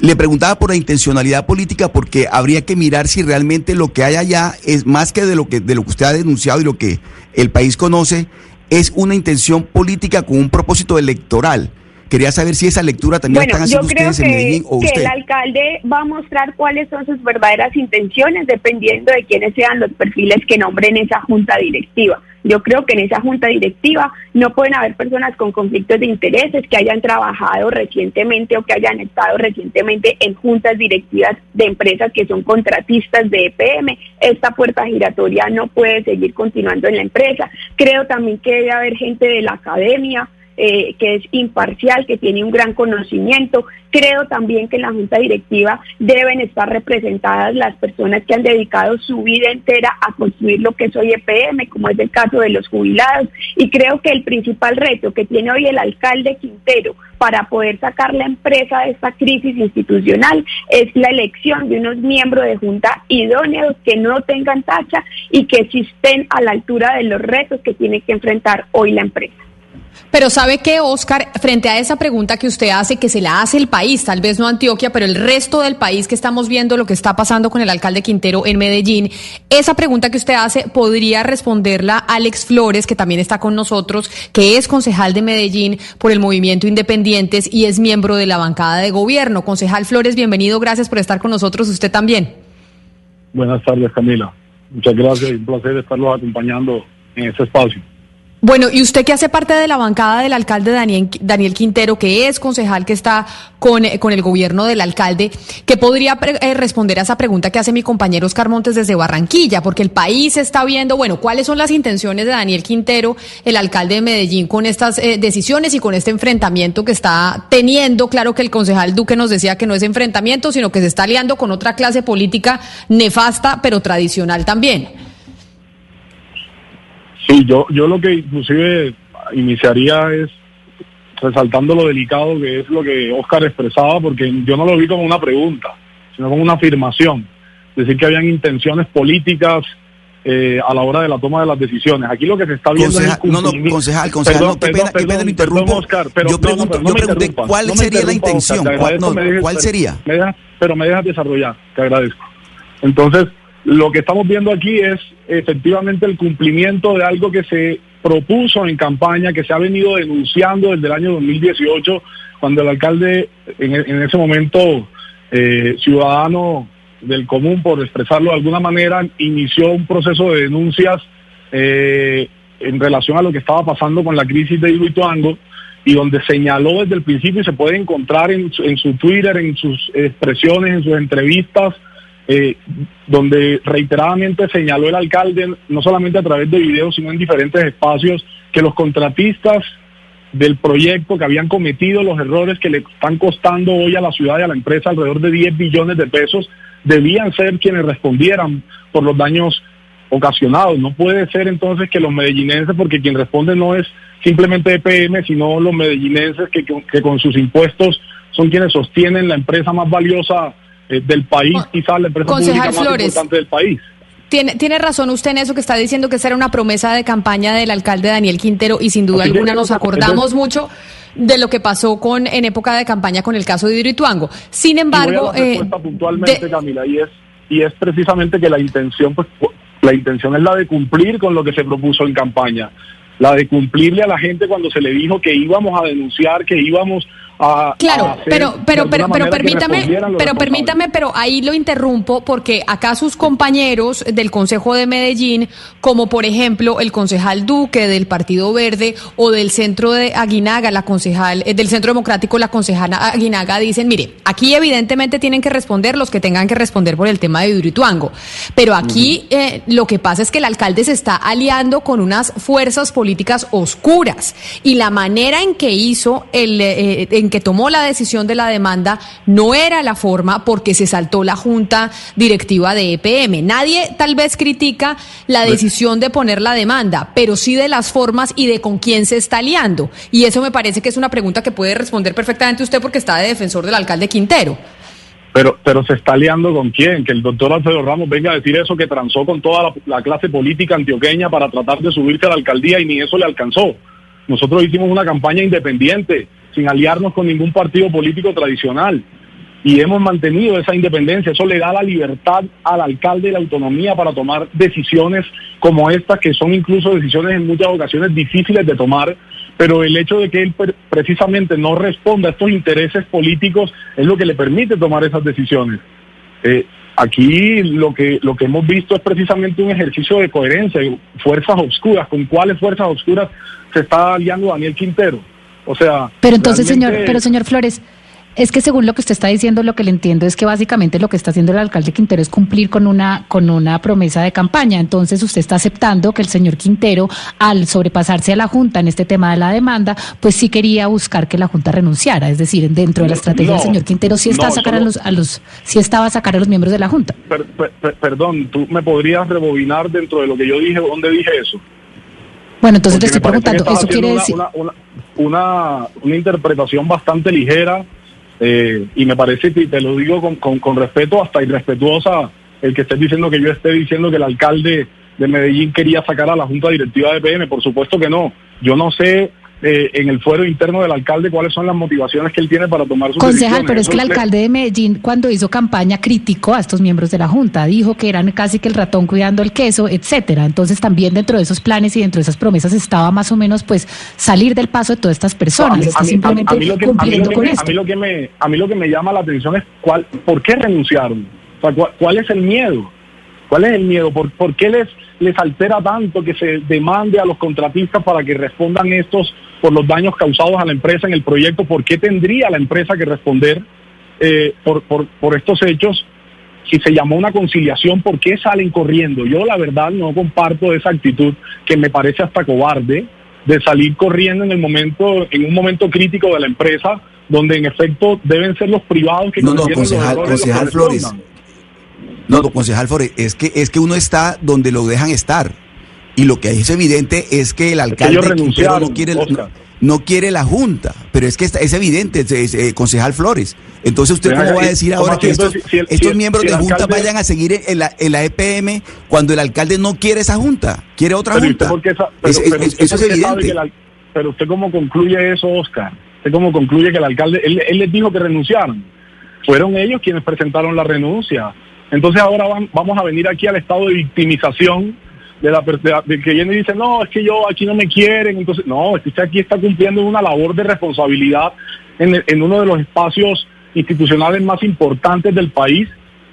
Le preguntaba por la intencionalidad política porque habría que mirar si realmente lo que hay allá es más que de lo que de lo que usted ha denunciado y lo que el país conoce es una intención política con un propósito electoral. Quería saber si esa lectura también bueno, están haciendo yo creo ustedes que, en Medellín o que usted. el alcalde va a mostrar cuáles son sus verdaderas intenciones dependiendo de quiénes sean los perfiles que nombren esa junta directiva. Yo creo que en esa junta directiva no pueden haber personas con conflictos de intereses que hayan trabajado recientemente o que hayan estado recientemente en juntas directivas de empresas que son contratistas de EPM. Esta puerta giratoria no puede seguir continuando en la empresa. Creo también que debe haber gente de la academia, eh, que es imparcial, que tiene un gran conocimiento. Creo también que en la Junta Directiva deben estar representadas las personas que han dedicado su vida entera a construir lo que es hoy EPM, como es el caso de los jubilados. Y creo que el principal reto que tiene hoy el alcalde Quintero para poder sacar la empresa de esta crisis institucional es la elección de unos miembros de Junta idóneos que no tengan tacha y que sí estén a la altura de los retos que tiene que enfrentar hoy la empresa. Pero sabe que, Oscar, frente a esa pregunta que usted hace, que se la hace el país, tal vez no Antioquia, pero el resto del país que estamos viendo lo que está pasando con el alcalde Quintero en Medellín, esa pregunta que usted hace podría responderla Alex Flores, que también está con nosotros, que es concejal de Medellín por el Movimiento Independientes y es miembro de la bancada de gobierno. Concejal Flores, bienvenido, gracias por estar con nosotros, usted también. Buenas tardes, Camila. Muchas gracias un placer estarlos acompañando en este espacio. Bueno, y usted que hace parte de la bancada del alcalde Daniel, Quintero, que es concejal que está con, eh, con el gobierno del alcalde, que podría eh, responder a esa pregunta que hace mi compañero Oscar Montes desde Barranquilla, porque el país está viendo, bueno, cuáles son las intenciones de Daniel Quintero, el alcalde de Medellín, con estas eh, decisiones y con este enfrentamiento que está teniendo. Claro que el concejal Duque nos decía que no es enfrentamiento, sino que se está aliando con otra clase política nefasta, pero tradicional también. Sí, yo, yo lo que inclusive iniciaría es resaltando lo delicado que es lo que Oscar expresaba, porque yo no lo vi como una pregunta, sino como una afirmación. Decir que habían intenciones políticas eh, a la hora de la toma de las decisiones. Aquí lo que se está viendo es No, no, concejal, concejal, perdón, no, qué pena, perdón, qué pena, lo interrumpo. Oscar, pero, yo pregunto, no, no, yo pregunté cuál sería la intención, Oscar, cuál, dejes- cuál pero- sería. me dejas- pero me dejas desarrollar, te agradezco. Entonces, lo que estamos viendo aquí es efectivamente el cumplimiento de algo que se propuso en campaña, que se ha venido denunciando desde el año 2018, cuando el alcalde, en, en ese momento, eh, ciudadano del común, por expresarlo de alguna manera, inició un proceso de denuncias eh, en relación a lo que estaba pasando con la crisis de Hidroituango y donde señaló desde el principio y se puede encontrar en en su Twitter, en sus expresiones, en sus entrevistas, eh, donde reiteradamente señaló el alcalde, no solamente a través de videos, sino en diferentes espacios, que los contratistas del proyecto que habían cometido los errores que le están costando hoy a la ciudad y a la empresa alrededor de 10 billones de pesos, debían ser quienes respondieran por los daños ocasionados. No puede ser entonces que los medellinenses, porque quien responde no es simplemente EPM, sino los medellinenses que, que- que con sus impuestos son quienes sostienen la empresa más valiosa eh, del país, Con- quizás la empresa pública más Flores. importante del país. Tiene, tiene razón usted en eso que está diciendo que esa era una promesa de campaña del alcalde Daniel Quintero y sin duda alguna nos acordamos mucho de lo que pasó con en época de campaña con el caso de Hidroituango. Sin embargo, eh, puntualmente, Camila, y es y es precisamente que la intención, pues, la intención es la de cumplir con lo que se propuso en campaña, la de cumplirle a la gente cuando se le dijo que íbamos a denunciar, que íbamos claro, pero pero pero pero permítame, pero permítame, pero ahí lo interrumpo porque acá sus compañeros del Consejo de Medellín, como por ejemplo el concejal Duque del Partido Verde o del Centro de Aguinaga, la concejal eh, del Centro Democrático, la concejala Aguinaga dicen, mire, aquí evidentemente tienen que responder los que tengan que responder por el tema de Hidroituango, pero aquí eh, lo que pasa es que el alcalde se está aliando con unas fuerzas políticas oscuras y la manera en que hizo el eh, que tomó la decisión de la demanda no era la forma porque se saltó la junta directiva de EPM. Nadie tal vez critica la pues decisión de poner la demanda, pero sí de las formas y de con quién se está aliando. Y eso me parece que es una pregunta que puede responder perfectamente usted porque está de defensor del alcalde Quintero. Pero, pero se está aliando con quién? Que el doctor Alfredo Ramos venga a decir eso, que transó con toda la, la clase política antioqueña para tratar de subirse a la alcaldía y ni eso le alcanzó. Nosotros hicimos una campaña independiente sin aliarnos con ningún partido político tradicional. Y hemos mantenido esa independencia. Eso le da la libertad al alcalde y la autonomía para tomar decisiones como estas, que son incluso decisiones en muchas ocasiones difíciles de tomar. Pero el hecho de que él precisamente no responda a estos intereses políticos es lo que le permite tomar esas decisiones. Eh, aquí lo que, lo que hemos visto es precisamente un ejercicio de coherencia, fuerzas oscuras. ¿Con cuáles fuerzas oscuras se está aliando Daniel Quintero? O sea. Pero entonces, señor, pero señor Flores, es que según lo que usted está diciendo, lo que le entiendo es que básicamente lo que está haciendo el alcalde Quintero es cumplir con una, con una promesa de campaña. Entonces usted está aceptando que el señor Quintero, al sobrepasarse a la Junta en este tema de la demanda, pues sí quería buscar que la Junta renunciara. Es decir, dentro de la estrategia del señor Quintero sí está a sacar a los, a los, sí estaba a sacar a los miembros de la Junta. perdón, tú me podrías rebobinar dentro de lo que yo dije, ¿dónde dije eso? Bueno, entonces te estoy preguntando, ¿eso quiere decir? Una, una, interpretación bastante ligera eh, y me parece, que te lo digo con, con, con respeto, hasta irrespetuosa, el que estés diciendo que yo esté diciendo que el alcalde de Medellín quería sacar a la Junta Directiva de PM. Por supuesto que no. Yo no sé eh, en el fuero interno del alcalde cuáles son las motivaciones que él tiene para tomar sus Concejal, pero es que el alcalde de Medellín, cuando hizo campaña, criticó a estos miembros de la Junta, dijo que eran casi que el ratón cuidando el queso, etcétera. Entonces también dentro de esos planes y dentro de esas promesas estaba más o menos pues salir del paso de todas estas personas. está simplemente cumpliendo con esto. A mí lo que me, a mí lo que me llama la atención es cuál, ¿por qué renunciaron? ¿cuál es el miedo? ¿Cuál es el miedo? ¿Por, por qué les, les altera tanto que se demande a los contratistas para que respondan estos por los daños causados a la empresa en el proyecto? ¿Por qué tendría la empresa que responder eh, por, por, por estos hechos? Si se llamó una conciliación, ¿por qué salen corriendo? Yo la verdad no comparto esa actitud que me parece hasta cobarde de salir corriendo en el momento, en un momento crítico de la empresa, donde en efecto deben ser los privados que no, no, concejal, concejal Flores, no, concejal Flores, es que, es que uno está donde lo dejan estar. Y lo que es evidente es que el alcalde no quiere, no, quiere la Junta, pero es que es evidente, eh, concejal Flores. Entonces, ¿usted cómo va a decir ahora que estos, miembros de Junta vayan a seguir en la, en la EPM cuando el alcalde no quiere esa Junta, quiere otra Junta? eso es evidente. pero usted cómo concluye eso, Oscar? ¿Usted cómo concluye que el alcalde, él, él les dijo que renunciaron? Fueron ellos quienes presentaron la renuncia. Entonces ahora vamos a venir aquí al estado de victimización de la, de, que viene y dice, no, es que yo aquí no me quieren. Entonces, no, es que usted aquí está cumpliendo una labor de responsabilidad en, uno de los espacios institucionales más importantes del país.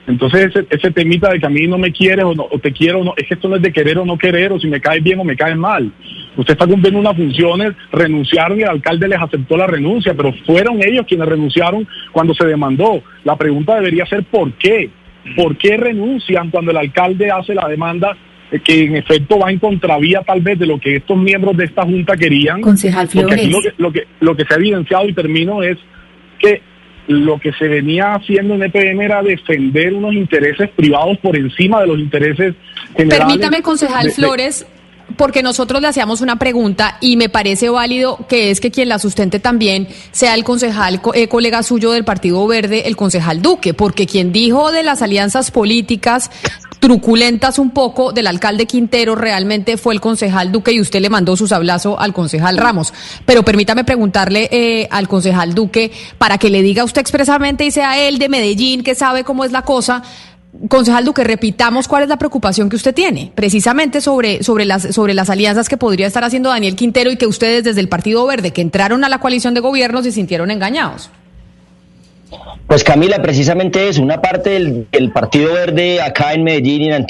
Entonces ese, ese temita de que a mí no me quieres o, no, o te quiero, no, es que esto no es de querer o no querer, o si me caes bien o me caes mal. Usted está cumpliendo unas funciones, renunciaron y el alcalde les aceptó la renuncia, pero fueron ellos quienes renunciaron cuando se demandó. La pregunta debería ser ¿por qué? ¿Por qué renuncian cuando el alcalde hace la demanda que en efecto va en contravía tal vez de lo que estos miembros de esta junta querían? Concejal Porque aquí lo que, lo que, lo que se ha evidenciado y termino es que lo que se venía haciendo en EPM era defender unos intereses privados por encima de los intereses generales. Permítame, concejal Flores, porque nosotros le hacíamos una pregunta y me parece válido que es que quien la sustente también sea el concejal, eh, colega suyo del Partido Verde, el concejal Duque, porque quien dijo de las alianzas políticas truculentas un poco del alcalde Quintero realmente fue el concejal Duque y usted le mandó su sablazo al concejal Ramos. Pero permítame preguntarle eh, al concejal Duque para que le diga usted expresamente y sea él de Medellín que sabe cómo es la cosa. Concejal Duque, repitamos cuál es la preocupación que usted tiene, precisamente sobre, sobre, las, sobre las alianzas que podría estar haciendo Daniel Quintero y que ustedes desde el Partido Verde, que entraron a la coalición de gobierno, se sintieron engañados. Pues Camila, precisamente es una parte del, Partido Verde acá en Medellín y en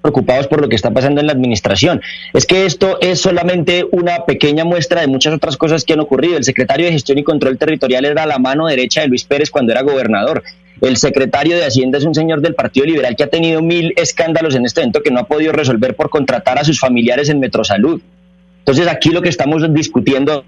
preocupados por lo que está pasando en la administración. Es que esto es solamente una pequeña muestra de muchas otras cosas que han ocurrido. El secretario de Gestión y Control Territorial era la mano derecha de Luis Pérez cuando era gobernador. El secretario de Hacienda es un señor del Partido Liberal que ha tenido mil escándalos en este evento que no ha podido resolver por contratar a sus familiares en Metrosalud. Entonces aquí lo que estamos discutiendo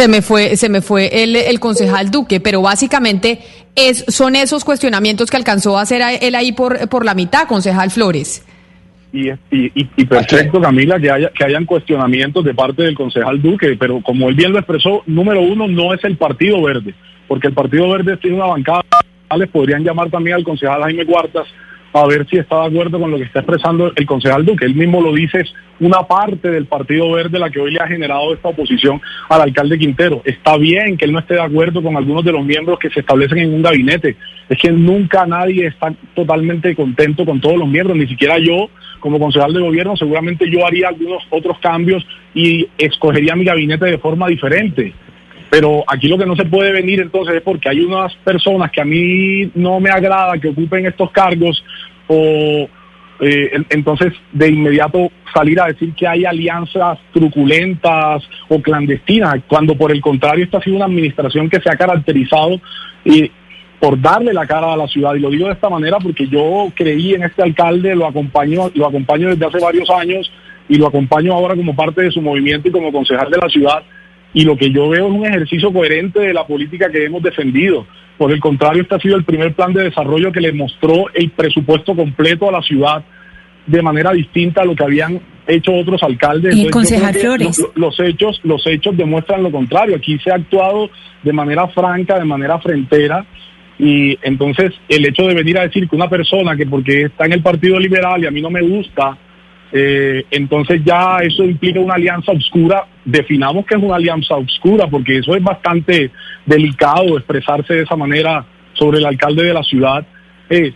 se me fue, se me fue el, el concejal Duque, pero básicamente es, son esos cuestionamientos que alcanzó a hacer él ahí por, por la mitad, concejal Flores. Y, perfecto, Camila, que, haya, que hayan cuestionamientos de parte del concejal Duque, pero como él bien lo expresó, número uno no es el Partido Verde, porque el Partido Verde tiene una bancada, les podrían llamar también al concejal Jaime Cuartas a ver si está de acuerdo con lo que está expresando el concejal Duque. Él mismo lo dice, es una parte del Partido Verde la que hoy le ha generado esta oposición al alcalde Quintero. Está bien que él no esté de acuerdo con algunos de los miembros que se establecen en un gabinete. Es que nunca nadie está totalmente contento con todos los miembros, ni siquiera yo como concejal de gobierno, seguramente yo haría algunos otros cambios y escogería mi gabinete de forma diferente. Pero aquí lo que no se puede venir entonces es porque hay unas personas que a mí no me agrada que ocupen estos cargos o eh, entonces de inmediato salir a decir que hay alianzas truculentas o clandestinas, cuando por el contrario esta ha sido una administración que se ha caracterizado y por darle la cara a la ciudad. Y lo digo de esta manera porque yo creí en este alcalde, lo acompaño, lo acompaño desde hace varios años y lo acompaño ahora como parte de su movimiento y como concejal de la ciudad y lo que yo veo es un ejercicio coherente de la política que hemos defendido. Por el contrario, este ha sido el primer plan de desarrollo que le mostró el presupuesto completo a la ciudad de manera distinta a lo que habían hecho otros alcaldes. Y concejal Flores. Los, hechos, los hechos demuestran lo contrario. Aquí se ha actuado de manera franca, de manera frentera. Y entonces el hecho de venir a decir que una persona que porque está en el Partido Liberal y a mí no me gusta, eh, entonces ya eso implica una alianza oscura. Definamos que es una alianza oscura, porque eso es bastante delicado expresarse de esa manera sobre el alcalde de la ciudad. Eh,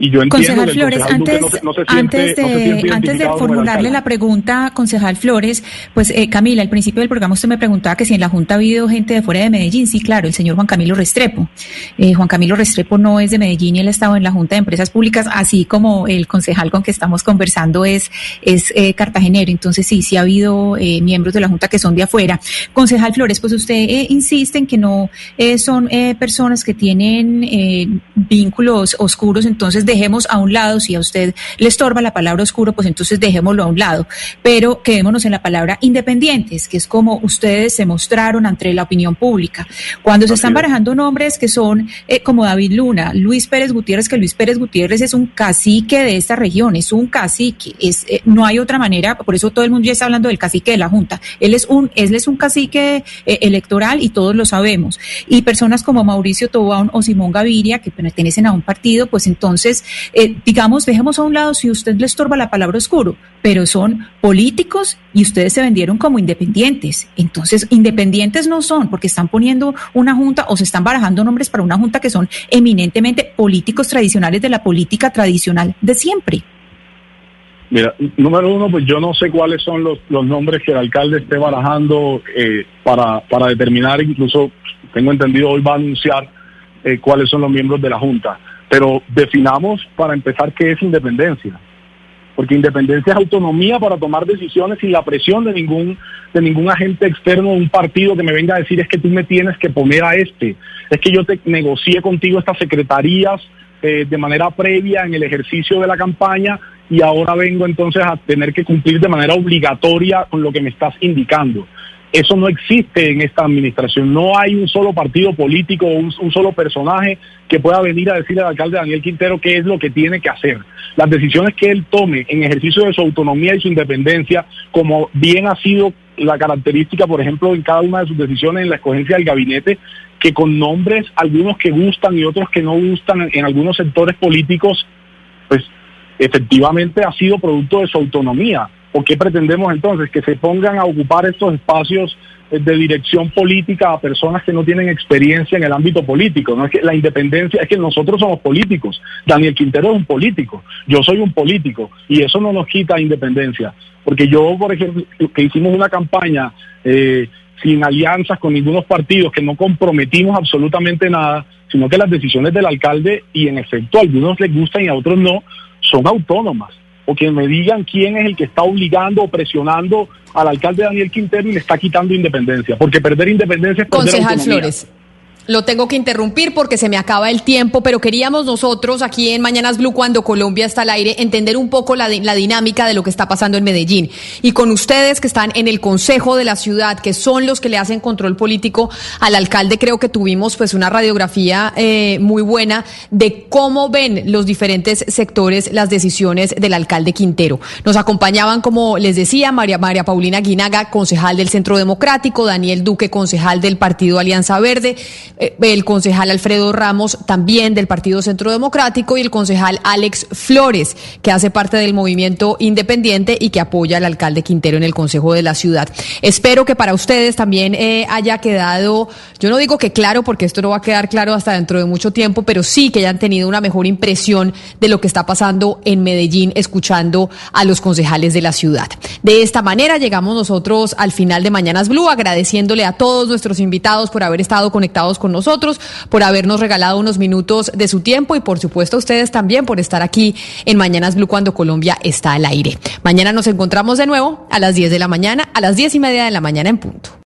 y yo entiendo concejal Flores, antes, de, antes de formularle la pregunta, concejal Flores, pues eh, Camila, al principio del programa usted me preguntaba que si en la Junta ha habido gente de fuera de Medellín. Sí, claro, el señor Juan Camilo Restrepo. Eh, Juan Camilo Restrepo no es de Medellín y él ha estado en la Junta de Empresas Públicas, así como el concejal con que estamos conversando es, es eh, cartagenero. Entonces sí, sí ha habido eh, miembros de la Junta que son de afuera. Concejal Flores, pues usted insiste en que no son personas que tienen vínculos oscuros, entonces dejemos a un lado, si a usted le estorba la palabra oscuro, pues entonces dejémoslo a un lado, pero quedémonos en la palabra independientes, que es como ustedes se mostraron ante la opinión pública. Cuando se están barajando nombres que son eh, como David Luna, Luis Pérez Gutiérrez, que Luis Pérez Gutiérrez es un cacique de esta región, es un cacique, es, eh, no hay otra manera, por eso todo el mundo ya está hablando del cacique de la Junta. Él es un, él es un cacique eh, electoral y todos lo sabemos. Y personas como Mauricio Tobón o Simón Gaviria, que pertenecen a un partido, pues entonces eh, digamos, dejemos a un lado si usted le estorba la palabra oscuro, pero son políticos y ustedes se vendieron como independientes. Entonces, independientes no son porque están poniendo una junta o se están barajando nombres para una junta que son eminentemente políticos tradicionales de la política tradicional de siempre. Mira, número uno, pues yo no sé cuáles son los, nombres que el alcalde esté barajando eh, para, para determinar, incluso tengo entendido hoy va a anunciar eh, cuáles son los miembros de la Junta. Pero definamos para empezar qué es independencia. Porque independencia es autonomía para tomar decisiones sin la presión de ningún, de ningún agente externo, de un partido que me venga a decir es que tú me tienes que poner a este. Es que yo te negocié contigo estas secretarías eh, de manera previa en el ejercicio de la campaña y ahora vengo entonces a tener que cumplir de manera obligatoria con lo que me estás indicando. Eso no existe en esta administración. No hay un solo partido político o un, solo personaje que pueda venir a decirle al alcalde Daniel Quintero qué es lo que tiene que hacer. Las decisiones que él tome en ejercicio de su autonomía y su independencia, como bien ha sido la característica, por ejemplo, en cada una de sus decisiones en la escogencia del gabinete, que con nombres, algunos que gustan y otros que no gustan en algunos sectores políticos, pues efectivamente ha sido producto de su autonomía. ¿O qué pretendemos entonces? Que se pongan a ocupar estos espacios eh, de dirección política a personas que no tienen experiencia en el ámbito político. No es que la independencia, es que nosotros somos políticos. Daniel Quintero es un político, yo soy un político y eso no nos quita independencia. Porque yo, por ejemplo, que hicimos una campaña eh, sin alianzas con ningunos partidos, que no comprometimos absolutamente nada, sino que las decisiones del alcalde, y en efecto a algunos les gustan y a otros no, son autónomas o que me digan quién es el que está obligando o presionando al alcalde Daniel Quintero y le está quitando independencia, porque perder independencia es perder Concejal Flores. Lo tengo que interrumpir porque se me acaba el tiempo, pero queríamos nosotros aquí en Mañanas Blue, cuando Colombia está al aire, entender un poco la, dinámica de lo que está pasando en Medellín. Y con ustedes que están en el Consejo de la Ciudad, que son los que le hacen control político al alcalde, creo que tuvimos pues una radiografía eh, muy buena de cómo ven los diferentes sectores las decisiones del alcalde Quintero. Nos acompañaban, como les decía, María, María Paulina Guinaga, concejal del Centro Democrático, Daniel Duque, concejal del Partido Alianza Verde, el concejal Alfredo Ramos, también del Partido Centro Democrático, y el concejal Alex Flores, que hace parte del movimiento independiente y que apoya al alcalde Quintero en el Consejo de la Ciudad. Espero que para ustedes también eh, haya quedado, yo no digo que claro, porque esto no va a quedar claro hasta dentro de mucho tiempo, pero sí que hayan tenido una mejor impresión de lo que está pasando en Medellín, escuchando a los concejales de la ciudad. De esta manera llegamos nosotros al final de Mañanas Blue, agradeciéndole a todos nuestros invitados por haber estado conectados con nosotros, por habernos regalado unos minutos de su tiempo y por supuesto a ustedes también por estar aquí en Mañanas Blue cuando Colombia está al aire. Mañana nos encontramos de nuevo a las 10 de la mañana, a las 10 y media de la mañana en punto.